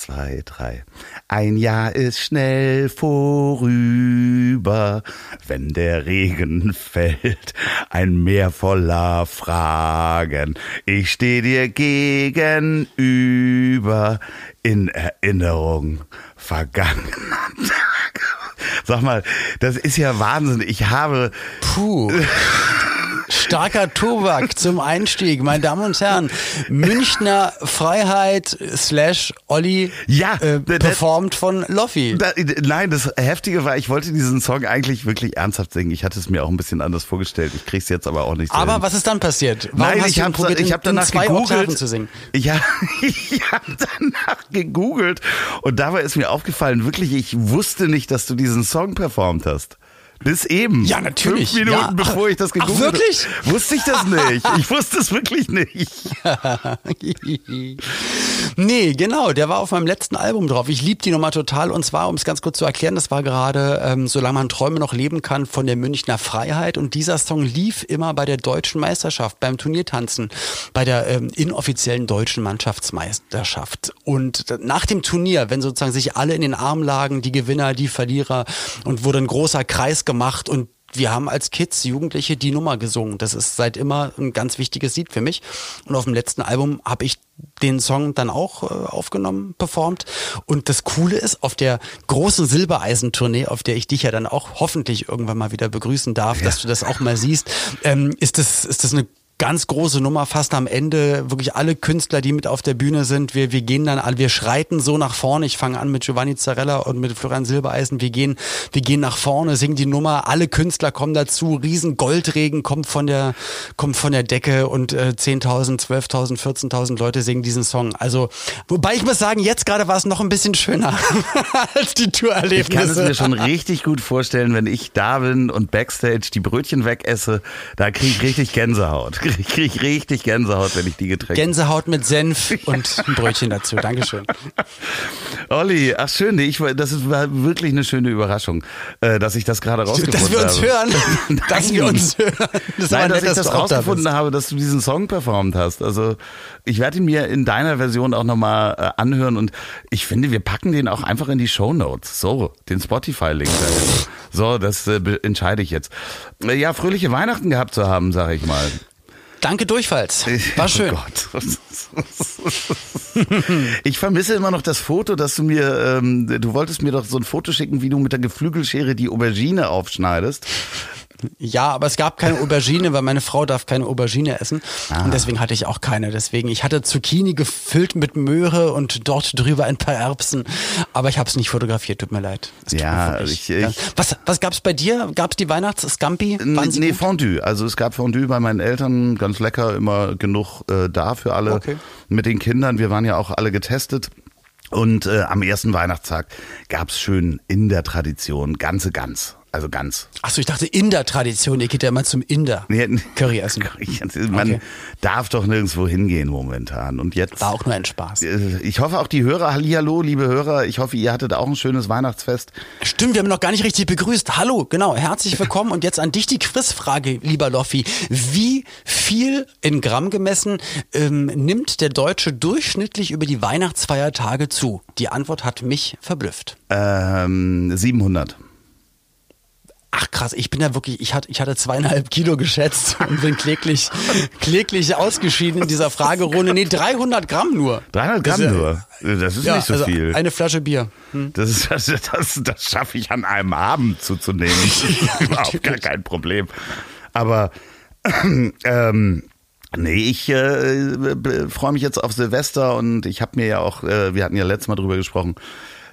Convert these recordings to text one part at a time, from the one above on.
zwei, drei. Ein Jahr ist schnell vorüber, wenn der Regen fällt, ein Meer voller Fragen. Ich steh dir gegenüber in Erinnerung vergangener Tage. Sag mal, das ist ja Wahnsinn. Ich habe. Puh. Starker Tobak zum Einstieg, meine Damen und Herren. Münchner Freiheit slash Olli ja, äh, performt von Loffi. Da, nein, das Heftige war, ich wollte diesen Song eigentlich wirklich ernsthaft singen. Ich hatte es mir auch ein bisschen anders vorgestellt. Ich krieg's jetzt aber auch nicht. Aber hin. was ist dann passiert? Warum nein, ich habe hab danach zwei gegoogelt. zu singen? Ich habe hab danach gegoogelt und dabei ist mir aufgefallen, wirklich, ich wusste nicht, dass du diesen Song performt hast. Bis eben. Ja, natürlich. Fünf Minuten ja. bevor ich das gegoogelt habe. wirklich? Wusste ich das nicht. Ich wusste es wirklich nicht. nee, genau. Der war auf meinem letzten Album drauf. Ich liebe die Nummer total. Und zwar, um es ganz kurz zu erklären, das war gerade, ähm, solange man Träume noch leben kann, von der Münchner Freiheit. Und dieser Song lief immer bei der deutschen Meisterschaft, beim Turniertanzen, bei der ähm, inoffiziellen deutschen Mannschaftsmeisterschaft. Und nach dem Turnier, wenn sozusagen sich alle in den Arm lagen, die Gewinner, die Verlierer, und wurde ein großer Kreis gemacht und wir haben als Kids, Jugendliche die Nummer gesungen. Das ist seit immer ein ganz wichtiges Lied für mich. Und auf dem letzten Album habe ich den Song dann auch äh, aufgenommen, performt. Und das Coole ist, auf der großen Silbereisentournee, auf der ich dich ja dann auch hoffentlich irgendwann mal wieder begrüßen darf, ja. dass du das auch mal siehst, ähm, ist das, ist das eine ganz große Nummer, fast am Ende, wirklich alle Künstler, die mit auf der Bühne sind, wir, wir gehen dann alle, wir schreiten so nach vorne. Ich fange an mit Giovanni Zarella und mit Florian Silbereisen. Wir gehen, wir gehen nach vorne, singen die Nummer. Alle Künstler kommen dazu. Riesen Goldregen kommt von der, kommt von der Decke und äh, 10.000, 12.000, 14.000 Leute singen diesen Song. Also, wobei ich muss sagen, jetzt gerade war es noch ein bisschen schöner als die Tourerlebnisse. Ich kann es mir schon richtig gut vorstellen, wenn ich da bin und Backstage die Brötchen wegesse, da kriege ich richtig Gänsehaut ich kriege richtig Gänsehaut, wenn ich die Getränke. Gänsehaut mit Senf und ein Brötchen dazu. Dankeschön. Olli, ach schön, ich, das war wirklich eine schöne Überraschung, äh, dass ich das gerade rausgefunden habe. Dass wir uns hören. dass wir uns hören. Das Nein, dass nett, ich das rausgefunden da habe, dass du diesen Song performt hast. Also ich werde ihn mir in deiner Version auch nochmal äh, anhören und ich finde, wir packen den auch einfach in die Show Notes. So, den Spotify-Link. So, das äh, entscheide ich jetzt. Äh, ja, fröhliche Weihnachten gehabt zu haben, sage ich mal. Danke durchfalls. War schön. Oh Gott. ich vermisse immer noch das Foto, dass du mir, ähm, du wolltest mir doch so ein Foto schicken, wie du mit der Geflügelschere die Aubergine aufschneidest. Ja, aber es gab keine Aubergine, weil meine Frau darf keine Aubergine essen. Ah. Und deswegen hatte ich auch keine. Deswegen, ich hatte Zucchini gefüllt mit Möhre und dort drüber ein paar Erbsen. Aber ich habe es nicht fotografiert, tut mir leid. Ja, ich, ich, Was, was gab's bei dir? Gab's die Weihnachts-Scampi? Nee, gut? Fondue. Also es gab Fondue bei meinen Eltern, ganz lecker, immer genug äh, da für alle. Okay. Mit den Kindern, wir waren ja auch alle getestet. Und äh, am ersten Weihnachtstag gab's schön in der Tradition ganze Gans. Also ganz. Achso, ich dachte Inder-Tradition. Ihr geht ja mal zum Inder. Nee, Curry essen. Man okay. darf doch nirgendwo hingehen momentan. Und jetzt. War auch nur ein Spaß. Äh, ich hoffe auch die Hörer, Hallihallo, liebe Hörer. Ich hoffe, ihr hattet auch ein schönes Weihnachtsfest. Stimmt, wir haben noch gar nicht richtig begrüßt. Hallo, genau. Herzlich willkommen. Und jetzt an dich die Quizfrage, lieber Loffi. Wie viel in Gramm gemessen ähm, nimmt der Deutsche durchschnittlich über die Weihnachtsfeiertage zu? Die Antwort hat mich verblüfft. Ähm, 700. Ach krass, ich bin ja wirklich, ich hatte, ich hatte zweieinhalb Kilo geschätzt und bin kläglich, kläglich ausgeschieden in dieser Fragerunde. Nee, 300 Gramm nur. 300 Gramm das, nur? Das ist ja, nicht so also viel. Eine Flasche Bier. Hm. Das, ist, das, das, das schaffe ich an einem Abend zuzunehmen. Überhaupt gar kein Problem. Aber ähm, Nee, ich äh, freue mich jetzt auf Silvester und ich habe mir ja auch, äh, wir hatten ja letztes Mal drüber gesprochen,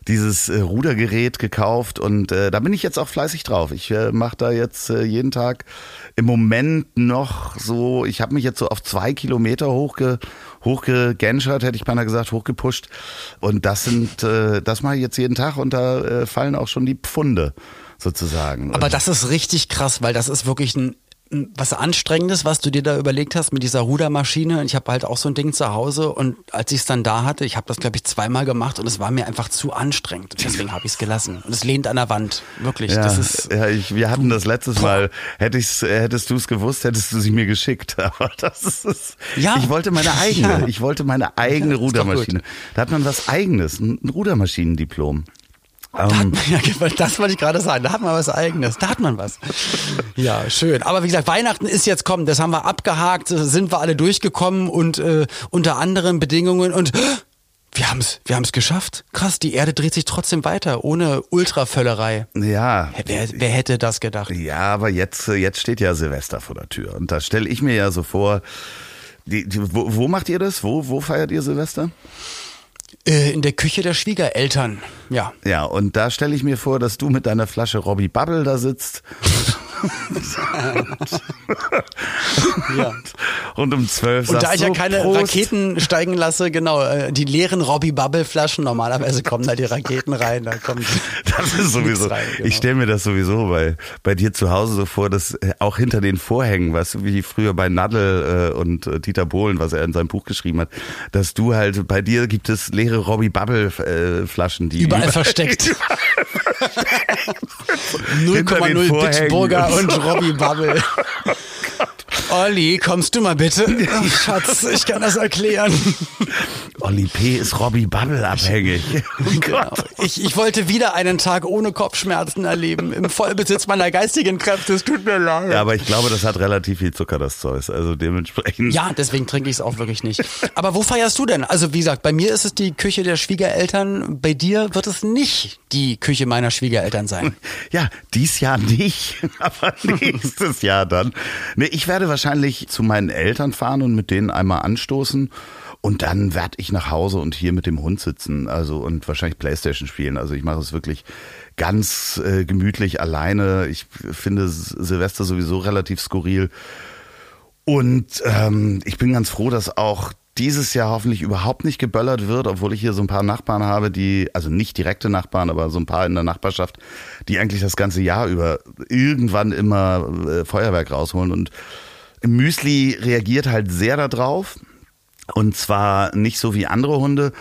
dieses äh, Rudergerät gekauft und äh, da bin ich jetzt auch fleißig drauf. Ich äh, mache da jetzt äh, jeden Tag im Moment noch so, ich habe mich jetzt so auf zwei Kilometer hochge, hochgegenschert, hätte ich beinahe gesagt, hochgepusht. Und das sind, äh, das mache ich jetzt jeden Tag und da äh, fallen auch schon die Pfunde sozusagen. Aber das ist richtig krass, weil das ist wirklich ein was Anstrengendes, was du dir da überlegt hast mit dieser Rudermaschine. Ich habe halt auch so ein Ding zu Hause und als ich es dann da hatte, ich habe das glaube ich zweimal gemacht und es war mir einfach zu anstrengend. Deswegen habe ich es gelassen. Und es lehnt an der Wand. Wirklich. Ja, das ist, ja ich, wir hatten das letztes Mal. Hätte ich's, hättest du es gewusst, hättest du sie mir geschickt. Aber das ist. Ja. Ich wollte meine eigene. Ja. Ich wollte meine eigene ja, Rudermaschine. Da hat man was eigenes, ein Rudermaschinendiplom. Da hat ähm. man, ja, das wollte ich gerade sagen. Da hat man was Eigenes. Da hat man was. Ja, schön. Aber wie gesagt, Weihnachten ist jetzt kommen. Das haben wir abgehakt. Sind wir alle durchgekommen und äh, unter anderen Bedingungen und wir haben es wir haben's geschafft. Krass, die Erde dreht sich trotzdem weiter, ohne Ultravöllerei. Ja. Wer, wer hätte das gedacht? Ja, aber jetzt, jetzt steht ja Silvester vor der Tür. Und da stelle ich mir ja so vor, die, die, wo, wo macht ihr das? Wo, wo feiert ihr Silvester? Äh, in der Küche der Schwiegereltern, ja. Ja, und da stelle ich mir vor, dass du mit deiner Flasche Robbie Bubble da sitzt. Ja. Und um zwölf Und da ich ja keine Prost. Raketen steigen lasse, genau, äh, die leeren Robbie Bubble Flaschen, normalerweise kommen da die Raketen rein, da kommt Das ist sowieso, rein, genau. ich stelle mir das sowieso bei, bei dir zu Hause so vor, dass äh, auch hinter den Vorhängen, weißt du, wie früher bei Nadel äh, und äh, Dieter Bohlen, was er in seinem Buch geschrieben hat, dass du halt, bei dir gibt es leere Robbie Bubble äh, Flaschen, die überall, überall versteckt. 0,0 Bitburger und Robbie Bubble. Olli, kommst du mal bitte? Ach, Schatz, ich kann das erklären. Olli P. ist Robbie Bubble abhängig. Oh genau. ich, ich wollte wieder einen Tag ohne Kopfschmerzen erleben, im Vollbesitz meiner geistigen Kräfte. Es tut mir leid. Ja, aber ich glaube, das hat relativ viel Zucker, das Zeus. Also dementsprechend. Ja, deswegen trinke ich es auch wirklich nicht. Aber wo feierst du denn? Also wie gesagt, bei mir ist es die Küche der Schwiegereltern. Bei dir wird es nicht die Küche meiner Schwiegereltern sein. Ja, dies Jahr nicht, aber nächstes Jahr dann. Nee, ich werde wahrscheinlich zu meinen Eltern fahren und mit denen einmal anstoßen. Und dann werde ich nach Hause und hier mit dem Hund sitzen, also und wahrscheinlich Playstation spielen. Also ich mache es wirklich ganz äh, gemütlich alleine. Ich finde Silvester sowieso relativ skurril. Und ähm, ich bin ganz froh, dass auch dieses Jahr hoffentlich überhaupt nicht geböllert wird, obwohl ich hier so ein paar Nachbarn habe, die, also nicht direkte Nachbarn, aber so ein paar in der Nachbarschaft, die eigentlich das ganze Jahr über irgendwann immer äh, Feuerwerk rausholen. Und Müsli reagiert halt sehr darauf. Und zwar nicht so wie andere Hunde,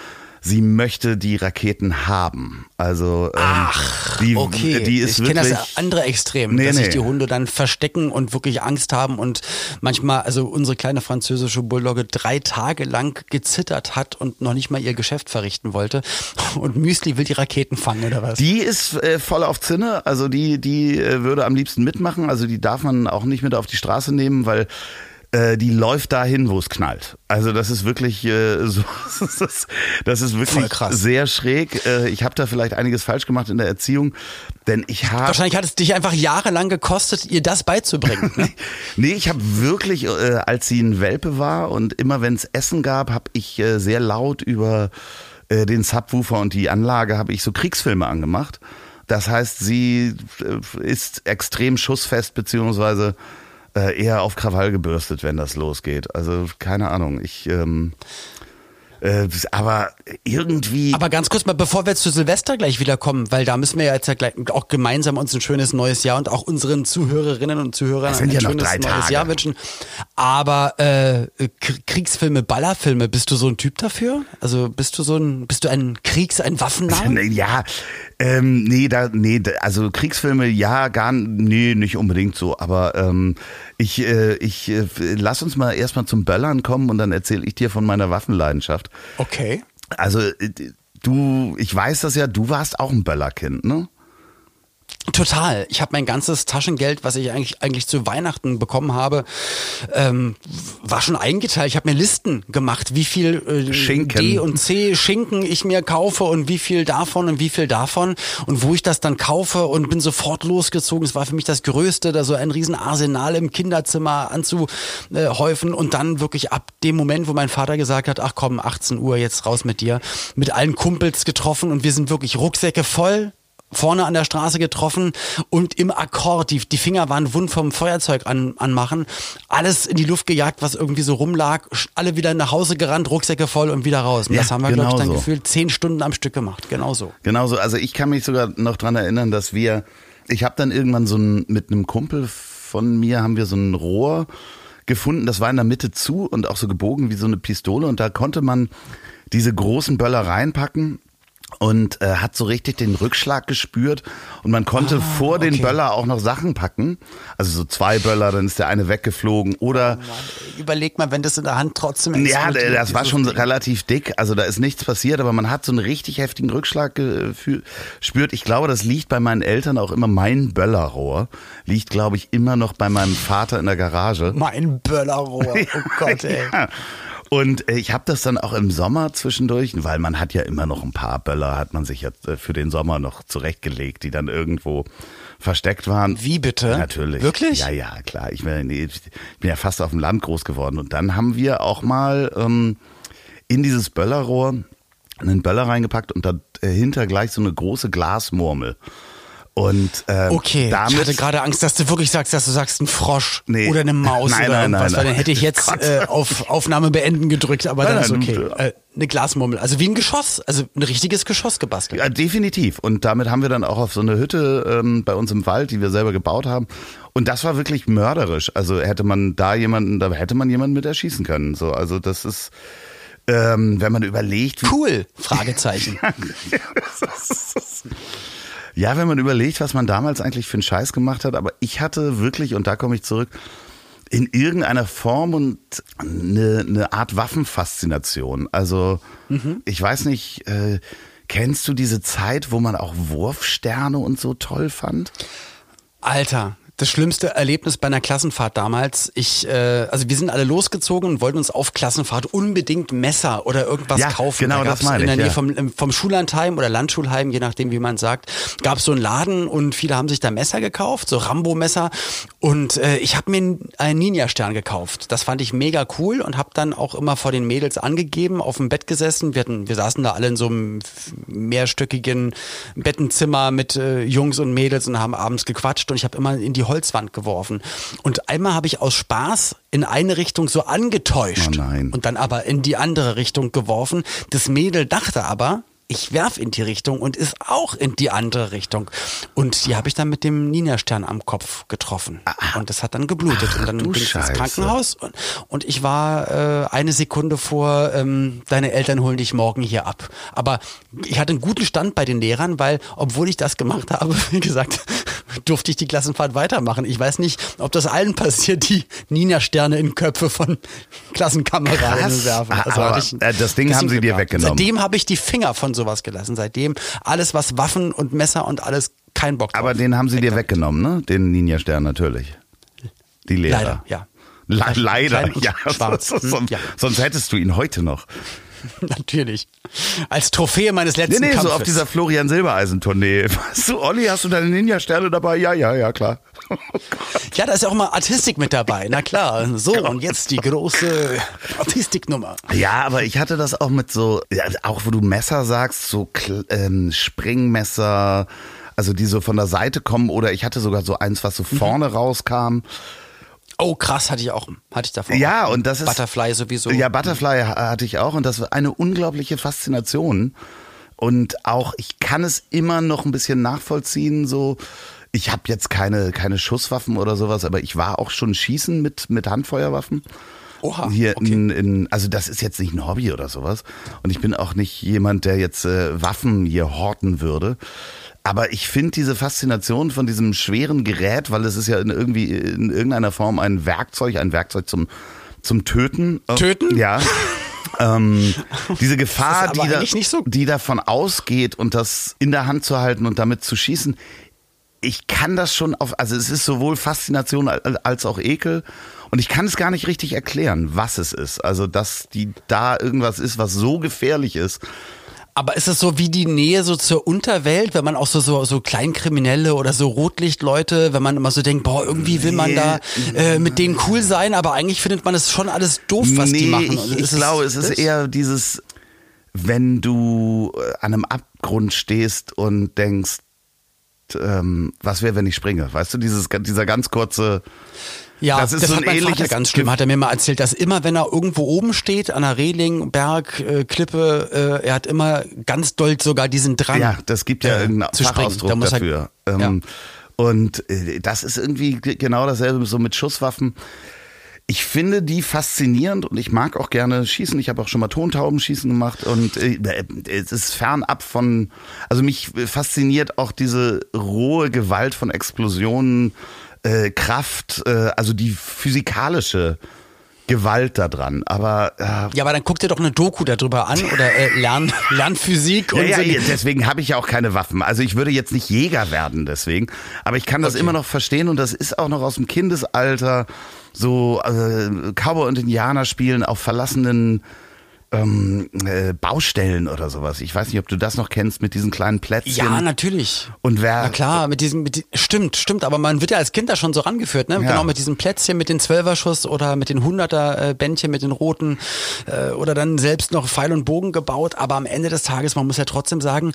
sie möchte die Raketen haben. Also ähm, Ach, die, okay. die ist ich kenne das andere Extrem, nee, dass nee. sich die Hunde dann verstecken und wirklich Angst haben und manchmal, also unsere kleine französische Bulldogge drei Tage lang gezittert hat und noch nicht mal ihr Geschäft verrichten wollte. Und Müsli will die Raketen fangen oder was? Die ist äh, voll auf Zinne, also die die äh, würde am liebsten mitmachen. Also die darf man auch nicht mit auf die Straße nehmen, weil äh, die läuft dahin, wo es knallt. Also das ist wirklich äh, so, das ist, das ist wirklich sehr schräg. Äh, ich habe da vielleicht einiges falsch gemacht in der Erziehung, denn ich habe wahrscheinlich hat es dich einfach jahrelang gekostet, ihr das beizubringen. Ne? nee, ich habe wirklich, äh, als sie ein Welpe war und immer wenn es Essen gab, habe ich äh, sehr laut über äh, den Subwoofer und die Anlage habe ich so Kriegsfilme angemacht. Das heißt, sie äh, ist extrem schussfest beziehungsweise äh, eher auf Krawall gebürstet, wenn das losgeht. Also keine Ahnung. Ich ähm, äh, aber irgendwie. Aber ganz kurz mal, bevor wir zu Silvester gleich wiederkommen, weil da müssen wir ja jetzt ja gleich auch gemeinsam uns ein schönes neues Jahr und auch unseren Zuhörerinnen und Zuhörern ein ja schönes neues Tage. Jahr wünschen. Aber äh, Kriegsfilme, Ballerfilme, bist du so ein Typ dafür? Also bist du so ein, bist du ein Kriegs-, ein Waffennah? Ja, ähm, nee, da, nee, also Kriegsfilme, ja, gar, nee, nicht unbedingt so, aber ähm, ich, äh, ich äh, lass uns mal erstmal zum Böllern kommen und dann erzähle ich dir von meiner Waffenleidenschaft. Okay. Also äh, du, ich weiß das ja, du warst auch ein Böllerkind, ne? Total. Ich habe mein ganzes Taschengeld, was ich eigentlich eigentlich zu Weihnachten bekommen habe, ähm, war schon eingeteilt. Ich habe mir Listen gemacht, wie viel äh, Schinken. D und C Schinken ich mir kaufe und wie viel davon und wie viel davon und wo ich das dann kaufe und bin sofort losgezogen. Es war für mich das Größte, da so ein riesen Arsenal im Kinderzimmer anzuhäufen und dann wirklich ab dem Moment, wo mein Vater gesagt hat, ach komm, 18 Uhr jetzt raus mit dir, mit allen Kumpels getroffen und wir sind wirklich Rucksäcke voll vorne an der Straße getroffen und im Akkord, die, die Finger waren wund vom Feuerzeug an, anmachen, alles in die Luft gejagt, was irgendwie so rumlag, alle wieder nach Hause gerannt, Rucksäcke voll und wieder raus. Und Ja, das haben wir, genau glaube ich, dann so. gefühlt zehn Stunden am Stück gemacht. Genauso. Genauso, also ich kann mich sogar noch dran erinnern, dass wir, ich habe dann irgendwann so ein, mit einem Kumpel von mir haben wir so ein Rohr gefunden, das war in der Mitte zu und auch so gebogen wie so eine Pistole und da konnte man diese großen Böller reinpacken und äh, hat so richtig den Rückschlag gespürt und man konnte vor den okay. Böller auch noch Sachen packen, also so zwei Böller, dann ist der eine weggeflogen oder Überleg mal, wenn das in der Hand trotzdem ja, explodiert, das war schon Ding. relativ dick. Also da ist nichts passiert, aber man hat so einen richtig heftigen Rückschlag gespürt. Ich glaube, das liegt bei meinen Eltern auch immer. Mein Böllerrohr liegt, glaube ich, immer noch bei meinem Vater in der Garage. Mein Böllerrohr. Oh Gott, ey. Ja. Und äh, ich habe das dann auch im Sommer zwischendurch, weil man hat ja immer noch ein paar Böller, hat man sich jetzt äh, für den Sommer noch zurechtgelegt, die dann irgendwo versteckt waren. Wie bitte? Natürlich. Wirklich? Ja, ja, klar. Ich bin, ich bin ja fast auf dem Land groß geworden. Und dann haben wir auch mal ähm, in dieses Böllerrohr einen Böller reingepackt und dahinter gleich so eine große Glasmurmel. Und ähm, Okay, damit, ich hatte gerade Angst, dass du wirklich sagst, dass du sagst ein Frosch Nee. oder eine Maus Nein, oder nein, irgendwas, nein, weil dann hätte ich jetzt äh, auf Aufnahme beenden gedrückt, aber Nein, dann ist nein, okay. Äh, eine Glasmurmel, also wie ein Geschoss, also ein richtiges Geschoss gebastelt. Ja, definitiv. Und damit haben wir dann auch auf so eine Hütte ähm, bei uns im Wald, die wir selber gebaut haben. Und das war wirklich mörderisch. Also hätte man da jemanden, da hätte man jemanden mit erschießen können. So, also das ist, ähm, wenn man überlegt, Cool, Fragezeichen. ja, wenn man überlegt, was man damals eigentlich für einen Scheiß gemacht hat. Aber ich hatte wirklich, und da komme ich zurück, in irgendeiner Form und eine, eine Art Waffenfaszination. Also ich weiß nicht, äh, kennst du diese Zeit, wo man auch Wurfsterne und so toll fand? Alter, das schlimmste Erlebnis bei einer Klassenfahrt damals. Ich, äh, also wir sind alle losgezogen und wollten uns auf Klassenfahrt unbedingt Messer oder irgendwas Ja, kaufen. genau, da das meine in der ich, Nähe ja. vom, vom Schullandheim oder Landschulheim, je nachdem wie man sagt, gab es so einen Laden und viele haben sich da Messer gekauft, so Rambo-Messer. Und äh, ich habe mir einen Ninja-Stern gekauft. Das fand ich mega cool und habe dann auch immer vor den Mädels angegeben, auf dem Bett gesessen. Wir, hatten, wir saßen da alle in so einem mehrstöckigen Bettenzimmer mit äh, Jungs und Mädels und haben abends gequatscht und ich habe immer in die Holzwand geworfen. Und einmal habe ich aus Spaß in eine Richtung so angetäuscht Oh und dann aber in die andere Richtung geworfen. Das Mädel dachte aber, ich werf in die Richtung und ist auch in die andere Richtung. Und die habe ich dann mit dem Ninja-Stern am Kopf getroffen. Und das hat dann geblutet. Ach, und dann bin ich ins Scheiße. Krankenhaus und, und ich war äh, eine Sekunde vor, ähm, deine Eltern holen dich morgen hier ab. Aber ich hatte einen guten Stand bei den Lehrern, weil, obwohl ich das gemacht habe, wie gesagt, durfte ich die Klassenfahrt weitermachen. Ich weiß nicht, ob das allen passiert, die Ninja-Sterne in Köpfe von Klassenkameraden Krass. werfen. Ah, Also aber, ich äh, das Ding haben sie dir gehabt. weggenommen. Seitdem habe ich die Finger von sowas gelassen. Seitdem alles, was Waffen und Messer und alles, kein Bock drauf. Aber den haben sie dir weggenommen, ne? Den Ninja-Stern natürlich. Die Lehrer. Leider, ja. Le leider, ja. schwarz. Hm, Sonst, ja. sonst hättest du ihn heute noch. Natürlich. Als Trophäe meines Nee, letzten nee, so Kampfes. auf dieser Florian Silbereisen-Tournee. Weißt du, Olli, hast du deine Ninja-Sterne dabei? Ja, ja, ja, klar. Ja, da ist ja auch mal Artistik mit dabei. Na klar. So, Genau. und jetzt die große Artistiknummer. Ja, aber ich hatte das auch mit so, ja, auch wo du Messer sagst, so ähm, Springmesser, also die so von der Seite kommen oder ich hatte sogar so eins, was so Mhm. vorne rauskam. Oh, krass, hatte ich auch. Hatte ich davor. Ja, und das ist. Butterfly sowieso. Ja, Butterfly ha- hatte ich auch und das war eine unglaubliche Faszination. Und auch, ich kann es immer noch ein bisschen nachvollziehen, so. Ich habe jetzt keine, keine Schusswaffen oder sowas, aber ich war auch schon schießen mit, mit Handfeuerwaffen. Oha, Hier okay. in, in, also das ist jetzt nicht ein Hobby oder sowas. Und ich bin auch nicht jemand, der jetzt äh, Waffen hier horten würde. Aber ich finde diese Faszination von diesem schweren Gerät, weil es ist ja in irgendwie in irgendeiner Form ein Werkzeug, ein Werkzeug zum, zum Töten. Töten? Ja. ähm, diese Gefahr, die, da, so- die davon ausgeht und das in der Hand zu halten und damit zu schießen, ich kann das schon auf, also es ist sowohl Faszination als auch Ekel. Und ich kann es gar nicht richtig erklären, was es ist. Also, dass die da irgendwas ist, was so gefährlich ist. Aber ist es so wie die Nähe so zur Unterwelt, wenn man auch so, so, so Kleinkriminelle oder so Rotlichtleute, wenn man immer so denkt, boah, irgendwie will man da äh, mit denen cool sein, aber eigentlich findet man es schon alles doof, was nee, die machen. Ich, ich glaube, es ist eher dieses, wenn du äh, an einem Abgrund stehst und denkst, ähm, was wäre, wenn ich springe? Weißt du, dieses, dieser ganz kurze, ja, das ist das so ein ähnliches ganz schlimm, hat er mir mal erzählt, dass immer, wenn er irgendwo oben steht, an einer Reling, Berg, äh, Klippe, äh, er hat immer ganz doll sogar diesen Drang. Ja, das gibt ja äh, irgendeinen Fachausdruck da dafür. Halt, ähm, ja. Und äh, das ist irgendwie genau dasselbe so mit Schusswaffen. Ich finde die faszinierend und ich mag auch gerne schießen. Ich habe auch schon mal Tontaubenschießen gemacht und äh, es ist fernab von, also mich fasziniert auch diese rohe Gewalt von Explosionen äh, Kraft, äh, also die physikalische Gewalt da dran. Aber äh, ja, aber dann guck dir doch eine Doku darüber an oder äh, lern, lern Physik und ja, ja, deswegen habe ich ja auch keine Waffen. Also ich würde jetzt nicht Jäger werden deswegen, aber ich kann das okay. immer noch verstehen und das ist auch noch aus dem Kindesalter so äh, Cowboy und Indianer spielen auf verlassenen ähm, äh, Baustellen oder sowas. Ich weiß nicht, ob du das noch kennst mit diesen kleinen Plätzchen. Ja, natürlich. Und wer? Na klar, mit diesem, mit, stimmt, stimmt. Aber man wird ja als Kind da schon so rangeführt, ne? Ja. Genau mit diesem Plätzchen, mit den Zwölferschuss oder mit den Hunderter äh, Bändchen, mit den roten äh, oder dann selbst noch Pfeil und Bogen gebaut. Aber am Ende des Tages, man muss ja trotzdem sagen,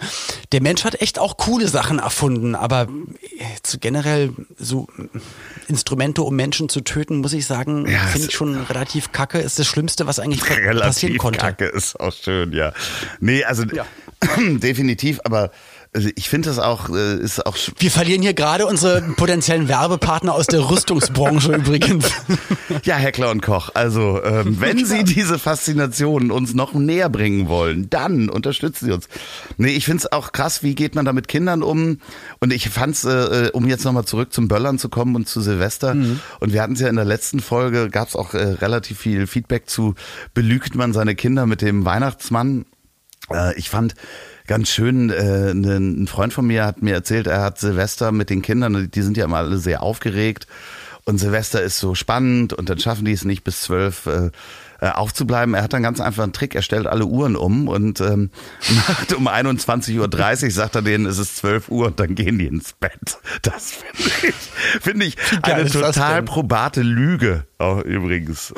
der Mensch hat echt auch coole Sachen erfunden. Aber äh, generell so Instrumente, um Menschen zu töten, muss ich sagen, ja, finde ich schon relativ kacke. Ist das Schlimmste, was eigentlich passieren konnte. Kacke ist auch schön, ja. Nee, also ja. definitiv, aber ich finde das auch, äh, ist auch. Wir verlieren hier gerade unsere potenziellen Werbepartner aus der Rüstungsbranche übrigens. Ja, Heckler und Koch. Also, ähm, wenn Sie diese Faszination uns noch näher bringen wollen, dann unterstützen Sie uns. Nee, ich finde es auch krass, wie geht man da mit Kindern um? Und ich fand es, äh, um jetzt nochmal zurück zum Böllern zu kommen und zu Silvester. Mhm. Und wir hatten es ja in der letzten Folge, gab es auch äh, relativ viel Feedback zu, belügt man seine Kinder mit dem Weihnachtsmann? Äh, ich fand ganz schön, äh, ne, ein Freund von mir hat mir erzählt, er hat Silvester mit den Kindern, die sind ja immer alle sehr aufgeregt und Silvester ist so spannend und dann schaffen die es nicht bis zwölf äh, äh aufzubleiben. Er hat dann ganz einfach einen Trick, er stellt alle Uhren um und ähm, macht um 21.30 Uhr, sagt er denen, es ist 12 Uhr und dann gehen die ins Bett. Das finde ich, finde ich eine total probate Lüge, auch übrigens.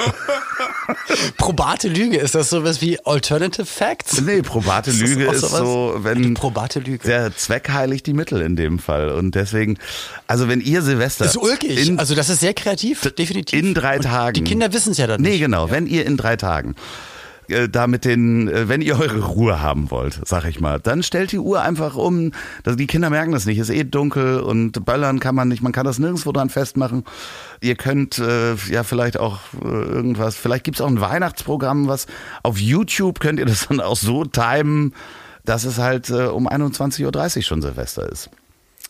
probate Lüge, ist das sowas wie Alternative Facts? Nee, probate ist Lüge ist so, wenn die probate Lüge. der Zweck heiligt die Mittel in dem Fall. Und deswegen, also wenn ihr Silvester. Das ist ulkig. In, also das ist sehr kreativ, definitiv. In drei Und Tagen. Die Kinder wissen es ja dann nicht. Nee, genau. Ja. Wenn ihr in drei Tagen äh, da mit den, äh, wenn ihr eure Ruhe haben wollt, sag ich mal, dann stellt die Uhr einfach um. Also die Kinder merken das nicht. Ist eh dunkel und böllern kann man nicht. Man kann das nirgendwo dran festmachen. Ihr könnt äh, ja vielleicht auch äh, irgendwas, vielleicht gibt's auch ein Weihnachtsprogramm, was auf YouTube könnt ihr das dann auch so timen, dass es halt äh, um 21.30 Uhr schon Silvester ist.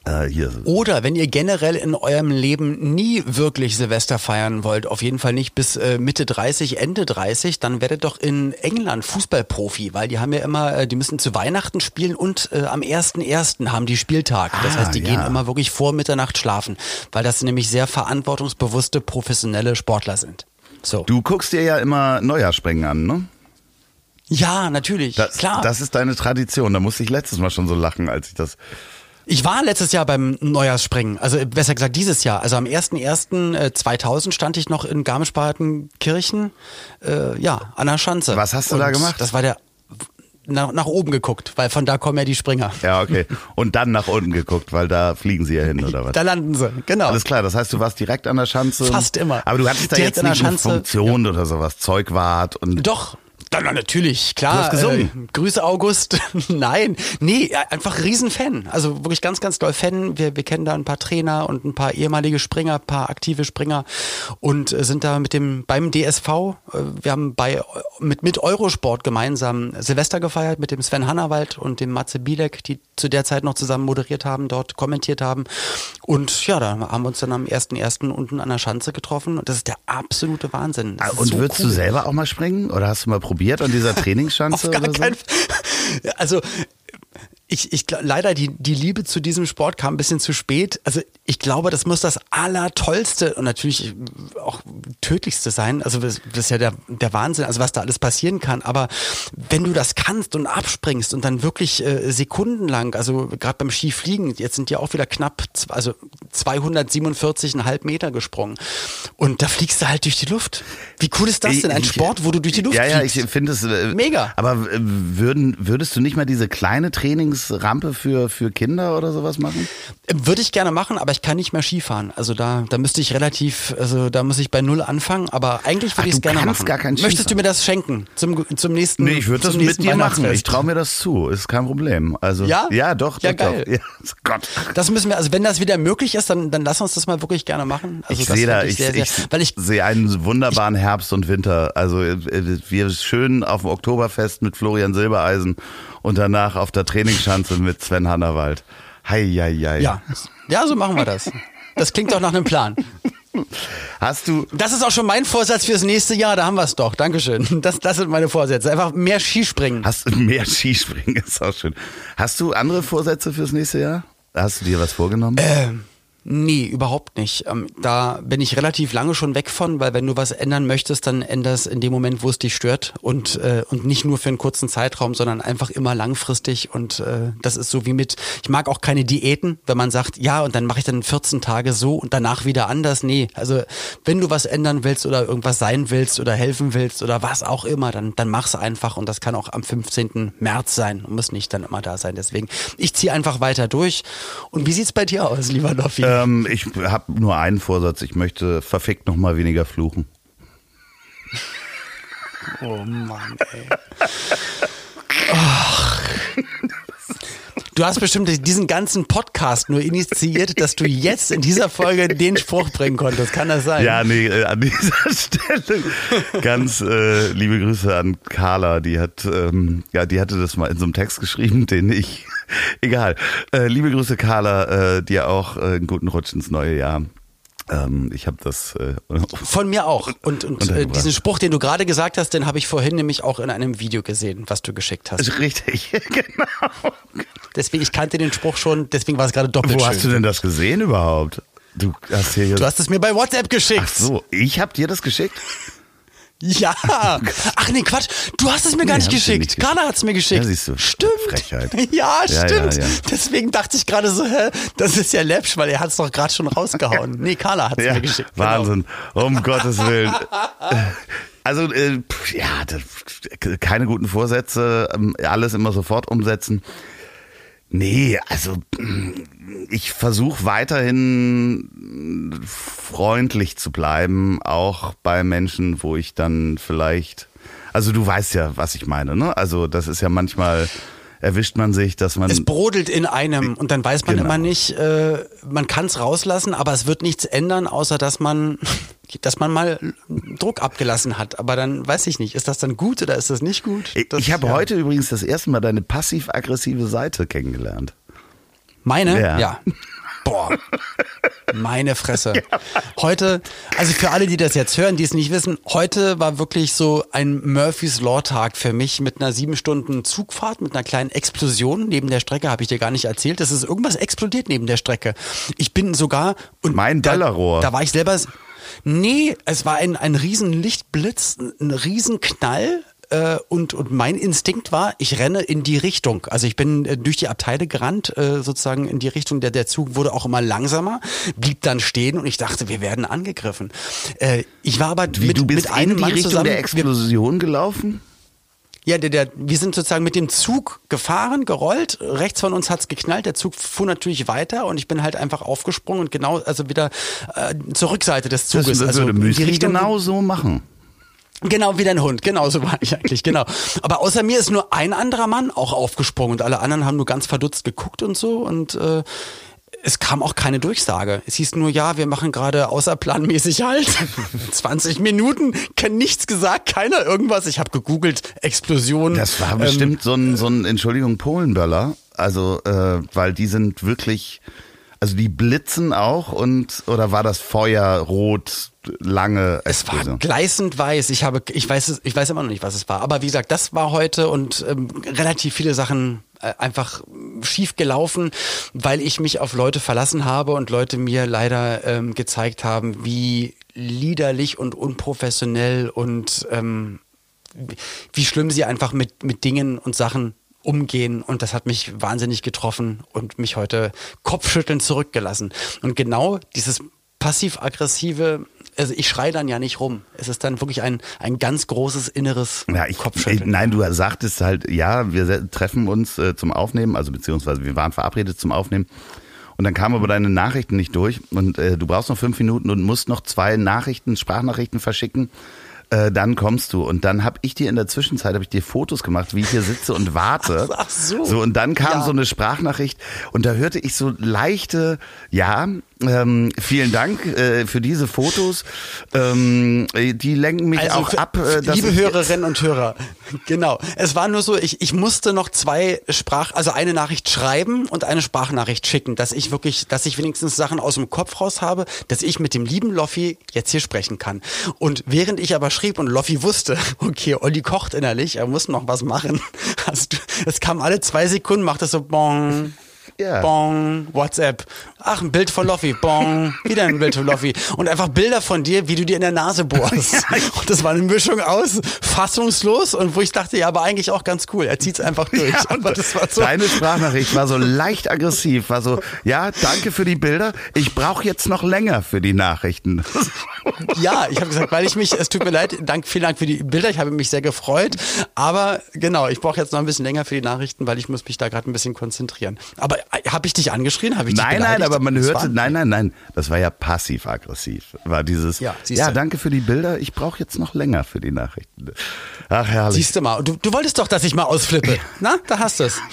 Äh, hier. Oder wenn ihr generell in eurem Leben nie wirklich Silvester feiern wollt, auf jeden Fall nicht bis äh, Mitte 30, Ende 30, dann werdet doch in England Fußballprofi, weil die haben ja immer, äh, die müssen zu Weihnachten spielen und äh, am 1.1. haben die Spieltag. Das ah, heißt, die ja. gehen immer wirklich vor Mitternacht schlafen, weil das nämlich sehr verantwortungsbewusste, professionelle Sportler sind. So. Du guckst dir ja immer Neujahrspringen an, ne? Ja, natürlich, das, klar. Das ist deine Tradition. Da musste ich letztes Mal schon so lachen, als ich das ich war letztes Jahr beim Neujahrsspringen, also besser gesagt dieses Jahr. Also am 1.1.2000 stand ich noch in Garmisch-Partenkirchen, äh, ja, an der Schanze. Was hast du Und da gemacht? Das war der nach, nach oben geguckt, weil von da kommen ja die Springer. Ja, okay. Und dann nach unten geguckt, weil da fliegen sie ja hin, oder was? Da landen sie, genau. Alles klar, das heißt, du warst direkt an der Schanze. Fast immer. Aber du hattest da direkt jetzt nicht eine Funktion ja. oder sowas, Zeugwart und... Doch, dann natürlich, klar. Du hast gesungen. Äh, Grüße August. Nein, nee, einfach Riesenfan. Also wirklich ganz, ganz doll Fan. Wir, wir kennen da ein paar Trainer und ein paar ehemalige Springer, ein paar aktive Springer und äh, sind da mit dem beim DSV. Äh, wir haben bei mit mit Eurosport gemeinsam Silvester gefeiert mit dem Sven Hannawald und dem Matze Bielek, die zu der Zeit noch zusammen moderiert haben, dort kommentiert haben. Und ja, da haben wir uns dann am 1.1. unten an der Schanze getroffen. Und das ist der absolute Wahnsinn. Und so würdest cool. du selber auch mal springen? Oder hast du mal probiert an dieser Trainingsschanze? Auf gar oder so? keinen Also ich, ich leider die, die Liebe zu diesem Sport kam ein bisschen zu spät. Also ich glaube, das muss das allertollste und natürlich auch tödlichste sein. Also das, das ist ja der, der Wahnsinn, also was da alles passieren kann. Aber wenn du das kannst und abspringst und dann wirklich äh, sekundenlang, also gerade beim Skifliegen, jetzt sind ja auch wieder knapp, also 247,5 Meter gesprungen und da fliegst du halt durch die Luft. Wie cool ist das denn? Ein Sport, wo du durch die Luft ja, fliegst. Ja, ich finde es äh, mega. Aber äh, würden, würdest du nicht mal diese kleine Trainings Rampe für, für Kinder oder sowas machen? Würde ich gerne machen, aber ich kann nicht mehr Skifahren. Also da, da müsste ich relativ, also da muss ich bei Null anfangen, aber eigentlich würde ich es gerne machen. Gar kein Möchtest du mir das schenken zum, zum nächsten Nee, ich würde das mit dir machen. Ich traue mir das zu. Ist kein Problem. Also, ja? Ja, doch. Ja, geil. Ja, Gott. Das müssen wir, also wenn das wieder möglich ist, dann, dann lass uns das mal wirklich gerne machen. Also ich sehe da, ich, sehr, sehr, ich, weil ich sehe einen wunderbaren ich, Herbst und Winter. Also äh, wir schön auf dem Oktoberfest mit Florian Silbereisen und danach auf der Trainingsschanze mit Sven Hannawald. Hei, hei, hei. Ja. ja, so machen wir das. Das klingt doch nach einem Plan. Hast du. Das ist auch schon mein Vorsatz fürs nächste Jahr, da haben wir es doch. Dankeschön. Das, das sind meine Vorsätze. Einfach mehr Skispringen. Hast du mehr Skispringen, ist auch schön. Hast du andere Vorsätze fürs nächste Jahr? Hast du dir was vorgenommen? Ähm. Nee, überhaupt nicht. Ähm, da bin ich relativ lange schon weg von, weil wenn du was ändern möchtest, dann änderst in dem Moment, wo es dich stört und, äh, und nicht nur für einen kurzen Zeitraum, sondern einfach immer langfristig und äh, das ist so wie mit, ich mag auch keine Diäten, wenn man sagt, ja und dann mache ich dann 14 Tage so und danach wieder anders. Nee, also wenn du was ändern willst oder irgendwas sein willst oder helfen willst oder was auch immer, dann, dann mach's einfach und das kann auch am 15. März sein und muss nicht dann immer da sein. Deswegen, ich ziehe einfach weiter durch. Und wie sieht's bei dir aus, lieber Noffi? Ähm, ich habe nur einen Vorsatz. Ich möchte verfickt noch mal weniger fluchen. Oh Mann, ey. Ach. Du hast bestimmt diesen ganzen Podcast nur initiiert, dass du jetzt in dieser Folge den Spruch bringen konntest. Kann das sein? Ja, nee, äh, an dieser Stelle ganz äh, liebe Grüße an Carla. Die hat, ähm, ja, die hatte das mal in so einem Text geschrieben, den ich Egal. Äh, liebe Grüße, Carla, äh, dir auch äh, einen guten Rutsch ins neue Jahr. Ähm, ich habe das äh, von mir auch und und äh, diesen Spruch, den du gerade gesagt hast, den habe ich vorhin nämlich auch in einem Video gesehen, was du geschickt hast. Richtig, genau. Deswegen ich kannte den Spruch schon, deswegen war es gerade doppelt Wo schön. hast du denn das gesehen überhaupt? Du hast hier Du hast es mir bei WhatsApp geschickt. Ach so, ich habe dir das geschickt? Ja. Ach nee, Quatsch. Du hast es mir nee, gar nicht geschickt. Nicht Carla hat es mir geschickt. Ja, siehst du. Stimmt. Frechheit. Ja, ja stimmt. Ja, ja. Deswegen dachte ich gerade so, hä, das ist ja läppsch, weil er hat es doch gerade schon rausgehauen. Nee, Carla hat es mir geschickt. Genau. Wahnsinn. Genau. Um Gottes Willen. Also, äh, ja, das, keine guten Vorsätze, ähm, alles immer sofort umsetzen. Nee, also ich versuche weiterhin freundlich zu bleiben, auch bei Menschen, wo ich dann vielleicht, also du weißt ja, was ich meine, ne? Also das ist ja manchmal erwischt man sich, dass man. Es brodelt in einem und dann weiß man genau. immer nicht, äh, man kann es rauslassen, aber es wird nichts ändern, außer dass man, dass man mal Druck abgelassen hat. Aber dann weiß ich nicht, ist das dann gut oder ist das nicht gut? Das, ich habe ja. heute übrigens das erste Mal deine passiv-aggressive Seite kennengelernt. Meine? Ja. ja. Boah, meine Fresse. Heute, also für alle, die das jetzt hören, die es nicht wissen, heute war wirklich so ein Murphy's Law Tag für mich mit einer sieben Stunden Zugfahrt, mit einer kleinen Explosion neben der Strecke, habe ich dir gar nicht erzählt. Das ist irgendwas explodiert neben der Strecke. Ich bin sogar und mein Ballerrohr. Da, da war ich selber. Nee, es war ein, ein riesen Lichtblitz, ein riesen Knall äh, und, und mein Instinkt war, ich renne in die Richtung. Also ich bin äh, durch die Abteile gerannt, äh, sozusagen in die Richtung. Der, der Zug wurde auch immer langsamer, blieb dann stehen und ich dachte, wir werden angegriffen. Äh, ich war aber Wie, mit, du bist mit einem in die Mann Richtung zusammen, der Explosion gelaufen? Ja, der, der, wir sind sozusagen mit dem Zug gefahren, gerollt. Rechts von uns hat's geknallt. Der Zug fuhr natürlich weiter und ich bin halt einfach aufgesprungen und genau, also wieder äh, zur Rückseite des Zuges. Das, das also würde Müsli genau so machen. Genau wie dein Hund, genau so war ich eigentlich, genau. Aber außer mir ist nur ein anderer Mann auch aufgesprungen und alle anderen haben nur ganz verdutzt geguckt und so und äh, es kam auch keine Durchsage. Es hieß nur, ja, wir machen gerade außerplanmäßig halt. 20 Minuten, nichts gesagt, keiner irgendwas. Ich habe gegoogelt, Explosion. Das war bestimmt ähm, so ein, so ein, Entschuldigung, Polenböller. Also, äh, weil die sind wirklich Also die blitzen auch und oder war das Feuer rot lange Explosion? Es war gleißend weiß. Ich habe, ich weiß, ich weiß immer noch nicht, was es war. Aber wie gesagt, das war heute und ähm, relativ viele Sachen äh, einfach schief gelaufen, weil ich mich auf Leute verlassen habe und Leute mir leider ähm, gezeigt haben, wie liederlich und unprofessionell und ähm, wie schlimm sie einfach mit, mit Dingen und Sachen umgehen und das hat mich wahnsinnig getroffen und mich heute kopfschüttelnd zurückgelassen. Und genau dieses passiv-aggressive, also ich schreie dann ja nicht rum. Es ist dann wirklich ein, ein ganz großes inneres ja, ich, Kopfschütteln. Nein, du sagtest halt, ja, wir treffen uns äh, zum Aufnehmen, also beziehungsweise wir waren verabredet zum Aufnehmen. Und dann kamen aber deine Nachrichten nicht durch und äh, du brauchst noch fünf Minuten und musst noch zwei Nachrichten, Sprachnachrichten verschicken äh, dann kommst du. Und dann habe ich dir in der Zwischenzeit, habe ich dir Fotos gemacht, wie ich hier sitze und warte. Ach, ach so. So, und dann kam ja. so eine Sprachnachricht und da hörte ich so leichte, ja, ähm, vielen Dank äh, für diese Fotos. Ähm, die lenken mich also auch ab. Äh, liebe Hörerinnen und Hörer, genau. Es war nur so, ich, ich musste noch zwei Sprach, also eine Nachricht schreiben und eine Sprachnachricht schicken, dass ich wirklich, dass ich wenigstens Sachen aus dem Kopf raus habe, dass ich mit dem lieben Loffi jetzt hier sprechen kann. Und während ich aber schrieb und Loffi wusste, okay, Olli kocht innerlich, er muss noch was machen. Du, es kam alle zwei Sekunden, macht das so bong, ja. Bong, WhatsApp. Ach, ein Bild von Loffi. Bong, wieder ein Bild von Loffi. Und einfach Bilder von dir, wie du dir in der Nase bohrst. Und das war eine Mischung aus fassungslos und wo ich dachte, ja, aber eigentlich auch ganz cool. Er zieht's einfach durch. Ja, aber das war so. Deine Sprachnachricht war so leicht aggressiv, war so, ja, danke für die Bilder. Ich brauche jetzt noch länger für die Nachrichten. Ja, ich habe gesagt, weil ich mich, es tut mir leid, dank, vielen Dank für die Bilder, ich habe mich sehr gefreut. Aber genau, ich brauche jetzt noch ein bisschen länger für die Nachrichten, weil ich muss mich da gerade ein bisschen konzentrieren. Aber habe ich dich angeschrien? Habe ich dich Nein, nein, aber man hörte, nein, nein, nein, das war ja passiv-aggressiv. War dieses, ja, ja danke für die Bilder, ich brauche jetzt noch länger für die Nachrichten. Ach, herrlich. Siehst du mal, du, du wolltest doch, dass ich mal ausflippe. Na, da hast du es.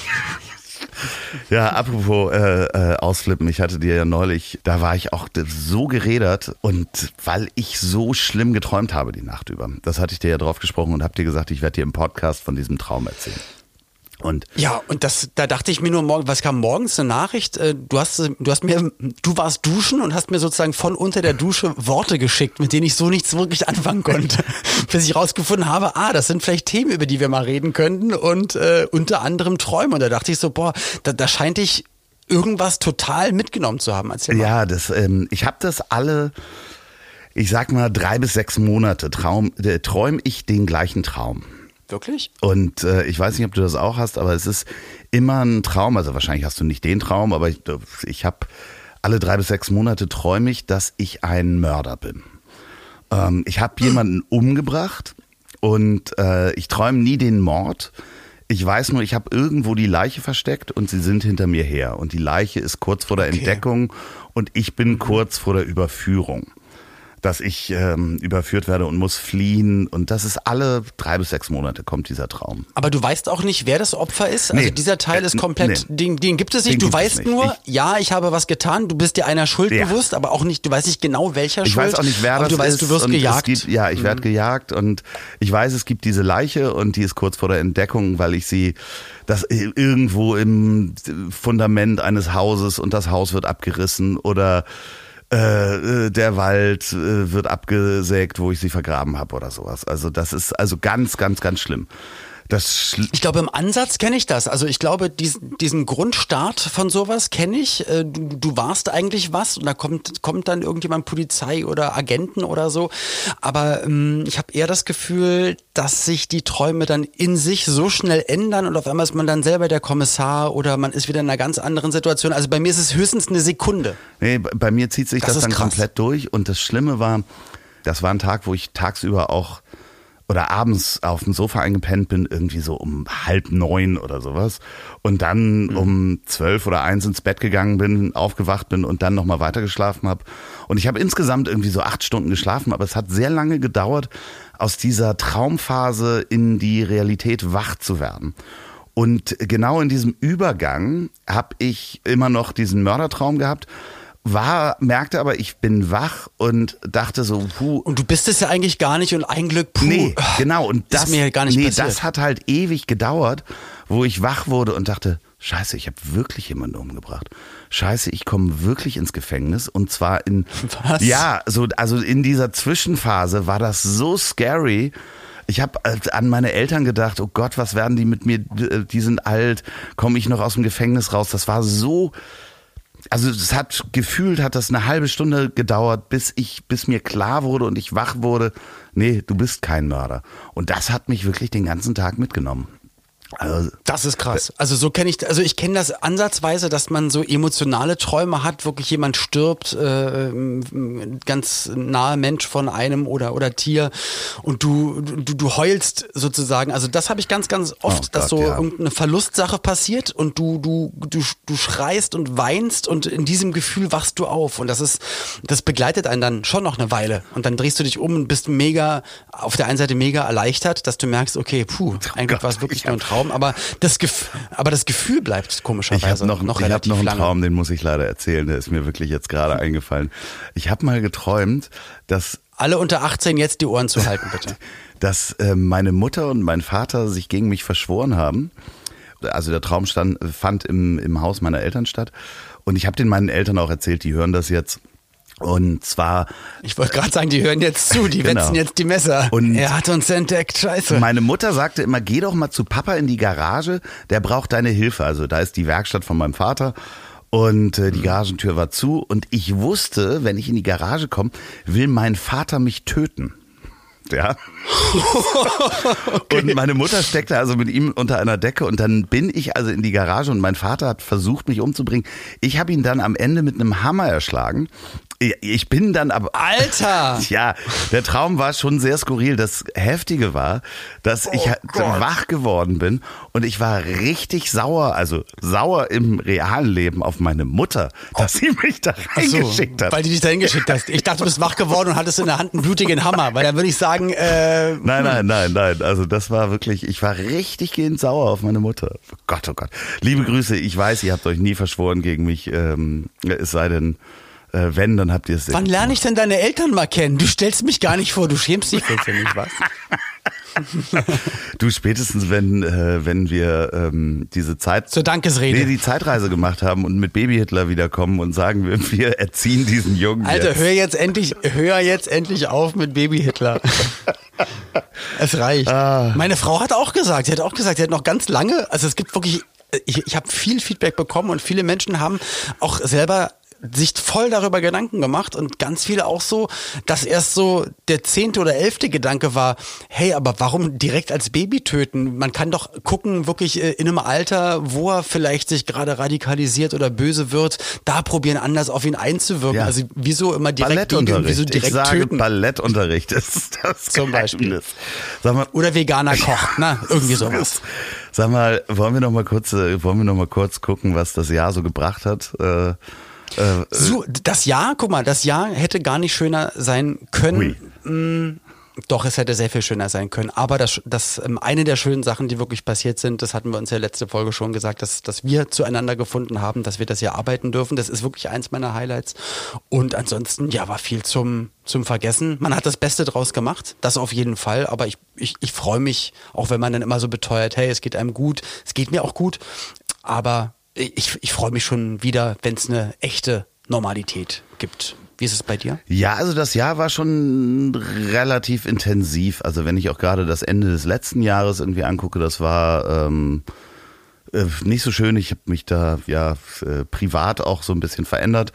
Ja, apropos äh, äh, ausflippen, ich hatte dir ja neulich, da war ich auch so geredert und weil ich so schlimm geträumt habe die Nacht über. Das hatte ich dir ja drauf gesprochen und hab dir gesagt, ich werde dir im Podcast von diesem Traum erzählen. Und ja, und das, da dachte ich mir nur morgen, was kam morgens eine Nachricht? Äh, du hast, du hast mir, du warst duschen und hast mir sozusagen von unter der Dusche Worte geschickt, mit denen ich so nichts wirklich anfangen konnte, bis ich rausgefunden habe, ah, das sind vielleicht Themen, über die wir mal reden könnten und äh, unter anderem Träume. Und da dachte ich so, boah, da, da scheint ich irgendwas total mitgenommen zu haben. Erzähl mal. Ja, das, ähm, ich habe das alle, ich sag mal drei bis sechs Monate Traum, äh, träume ich den gleichen Traum. Wirklich? Und äh, ich weiß nicht, ob du das auch hast, aber es ist immer ein Traum. Also wahrscheinlich hast du nicht den Traum, aber ich, ich habe alle drei bis sechs Monate träume ich, dass ich ein Mörder bin. Ähm, ich habe jemanden umgebracht und äh, ich träume nie den Mord. Ich weiß nur, ich habe irgendwo die Leiche versteckt und sie sind hinter mir her. Und die Leiche ist kurz vor der okay. Entdeckung und ich bin kurz vor der Überführung dass ich ähm, überführt werde und muss fliehen. Und das ist alle drei bis sechs Monate kommt dieser Traum. Aber du weißt auch nicht, wer das Opfer ist? Also nee. dieser Teil ist komplett, nee. den, den gibt es nicht. Den du weißt nicht. nur, ich, ja, ich habe was getan, du bist dir einer Schuld ja. bewusst, aber auch nicht, du weißt nicht genau welcher ich Schuld. Ich weiß auch nicht, wer aber das du weißt, ist. Du wirst gejagt. Gibt, ja, ich mhm. werde gejagt und ich weiß, es gibt diese Leiche und die ist kurz vor der Entdeckung, weil ich sie das irgendwo im Fundament eines Hauses und das Haus wird abgerissen oder äh, äh, der Wald äh, wird abgesägt, wo ich sie vergraben habe oder sowas. Also das ist also ganz, ganz, ganz schlimm. Das ich glaube, im Ansatz kenne ich das. Also ich glaube, diesen, diesen Grundstart von sowas kenne ich. Äh, du, du warst eigentlich was und da kommt, kommt dann irgendjemand Polizei oder Agenten oder so. Aber ähm, ich habe eher das Gefühl, dass sich die Träume dann in sich so schnell ändern und auf einmal ist man dann selber der Kommissar oder man ist wieder in einer ganz anderen Situation. Also bei mir ist es höchstens eine Sekunde. Nee, bei mir zieht sich das, das dann krass. komplett durch und das Schlimme war, das war ein Tag, wo ich tagsüber auch oder abends auf dem Sofa eingepennt bin, irgendwie so um halb neun oder sowas. Und dann mhm. um zwölf oder eins ins Bett gegangen bin, aufgewacht bin und dann nochmal weitergeschlafen habe. Und ich habe insgesamt irgendwie so acht Stunden geschlafen, aber es hat sehr lange gedauert, aus dieser Traumphase in die Realität wach zu werden. Und genau in diesem Übergang habe ich immer noch diesen Mördertraum gehabt war, merkte aber, ich bin wach und dachte so, puh. Und du bist es ja eigentlich gar nicht und ein Glück, puh. Nee, genau. Und das, ist mir gar nicht nee, passiert. das hat halt ewig gedauert, wo ich wach wurde und dachte, Scheiße, ich habe wirklich jemanden umgebracht. Scheiße, ich komme wirklich ins Gefängnis und zwar in Was? ja, so also in dieser Zwischenphase war das so scary. Ich habe an meine Eltern gedacht, oh Gott, was werden die mit mir? Die sind alt, komme ich noch aus dem Gefängnis raus? Das war so also es hat gefühlt hat das eine halbe Stunde gedauert, bis ich bis mir klar wurde und ich wach wurde, nee, du bist kein Mörder. Und das hat mich wirklich den ganzen Tag mitgenommen. Also, das ist krass. Also so kenne ich, also ich kenne das ansatzweise, dass man so emotionale Träume hat, wirklich jemand stirbt, äh, ganz nahe Mensch von einem oder oder Tier und du du, du heulst sozusagen. Also das habe ich ganz ganz oft, oh dass so ja. irgendeine Verlustsache passiert und du du du du schreist und weinst und in diesem Gefühl wachst du auf und das ist das begleitet einen dann schon noch eine Weile und dann drehst du dich um und bist mega auf der einen Seite mega erleichtert, dass du merkst, okay, puh, oh eigentlich war es wirklich nur ein Traum Traum, aber das, Gef aber das Gefühl bleibt komischerweise ich hab noch, noch ich habe noch einen lange. Traum, den muss ich leider erzählen, der ist mir wirklich jetzt gerade eingefallen. Ich habe mal geträumt, dass alle unter 18 jetzt die Ohren zu halten, bitte. dass äh, meine Mutter und mein Vater sich gegen mich verschworen haben. Also der Traum stand, fand im, im Haus meiner Eltern statt. Und ich habe den meinen Eltern auch erzählt, die hören das jetzt. Und zwar. Ich wollte gerade sagen, die hören jetzt zu, die genau. wetzen jetzt die Messer. Und er hat uns entdeckt, scheiße. Meine Mutter sagte immer, geh doch mal zu Papa in die Garage, der braucht deine Hilfe. Also da ist die Werkstatt von meinem Vater. Und äh, die Garagentür war zu und ich wusste, wenn ich in die Garage komme, will mein Vater mich töten. Ja. okay. Und meine Mutter steckte also mit ihm unter einer Decke und dann bin ich also in die Garage und mein Vater hat versucht, mich umzubringen. Ich habe ihn dann am Ende mit einem Hammer erschlagen ich bin dann aber. Alter! Ja, der Traum war schon sehr skurril. Das Heftige war, dass oh ich Gott. wach geworden bin und ich war richtig sauer, also sauer im realen Leben auf meine Mutter, dass sie mich da reingeschickt so, hat. Weil die dich da hingeschickt hast. Ich dachte, du bist wach geworden und hattest in der Hand einen blutigen Hammer, weil dann würde ich sagen, äh, Nein, nein, nein, nein. Also das war wirklich, ich war richtig gehend sauer auf meine Mutter. Oh Gott, oh Gott. Liebe Grüße, ich weiß, ihr habt euch nie verschworen gegen mich, ähm, es sei denn, äh, wenn, dann habt ihr es. Wann lerne ich denn deine Eltern mal kennen? Du stellst mich gar nicht vor, du schämst dich für mich, was? du spätestens, wenn äh, wenn wir ähm, diese Zeit zur Dankesrede nee, die Zeitreise gemacht haben und mit Baby Hitler wiederkommen und sagen, wir, wir erziehen diesen Jungen. Alter, jetzt. hör jetzt endlich, hör jetzt endlich auf mit Baby Hitler. es reicht. Ah. Meine Frau hat auch gesagt, sie hat auch gesagt, sie hat noch ganz lange, also es gibt wirklich ich, ich habe viel Feedback bekommen und viele Menschen haben auch selber sich voll darüber Gedanken gemacht und ganz viele auch so, dass erst so der zehnte oder elfte Gedanke war, hey, aber warum direkt als Baby töten? Man kann doch gucken, wirklich äh, in einem Alter, wo er vielleicht sich gerade radikalisiert oder böse wird, da probieren anders auf ihn einzuwirken. Ja. Also wieso immer direkt Baby wieso direkt ich sage, töten? Ballettunterricht ist das Zum Beispiel. Sag mal, oder Veganer kocht, ne? Irgendwie sowas. Sag mal, wollen wir noch mal kurz, äh, wollen wir noch mal kurz gucken, was das Jahr so gebracht hat? Äh, äh, so, das Jahr, guck mal, das Jahr hätte gar nicht schöner sein können. Mm, doch, es hätte sehr viel schöner sein können. Aber das, das ähm, eine der schönen Sachen, die wirklich passiert sind, das hatten wir uns ja letzte Folge schon gesagt, dass, dass wir zueinander gefunden haben, dass wir das hier arbeiten dürfen. Das ist wirklich eins meiner Highlights. Und ansonsten, ja, war viel zum, zum Vergessen. Man hat das Beste draus gemacht, das auf jeden Fall. Aber ich, ich, ich freue mich, auch wenn man dann immer so beteuert, hey, es geht einem gut, es geht mir auch gut. Aber ich, ich freue mich schon wieder, wenn es eine echte Normalität gibt. Wie ist es bei dir? Ja, also das Jahr war schon relativ intensiv. Also wenn ich auch gerade das Ende des letzten Jahres irgendwie angucke, das war ähm, äh, nicht so schön. Ich habe mich da ja äh, privat auch so ein bisschen verändert.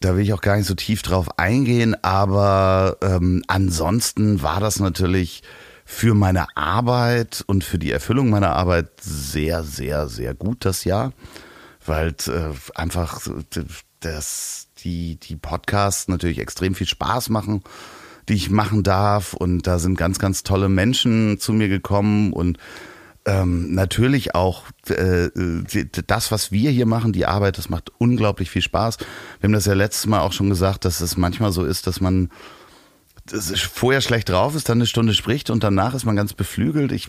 Da will ich auch gar nicht so tief drauf eingehen, aber ähm, ansonsten war das natürlich für meine Arbeit und für die Erfüllung meiner Arbeit sehr, sehr, sehr gut das Jahr, weil äh, einfach das, die, die Podcasts natürlich extrem viel Spaß machen, die ich machen darf und da sind ganz, ganz tolle Menschen zu mir gekommen und ähm, natürlich auch äh, das, was wir hier machen, die Arbeit, das macht unglaublich viel Spaß. Wir haben das ja letztes Mal auch schon gesagt, dass es manchmal so ist, dass man vorher schlecht drauf ist, dann eine Stunde spricht und danach ist man ganz beflügelt. Ich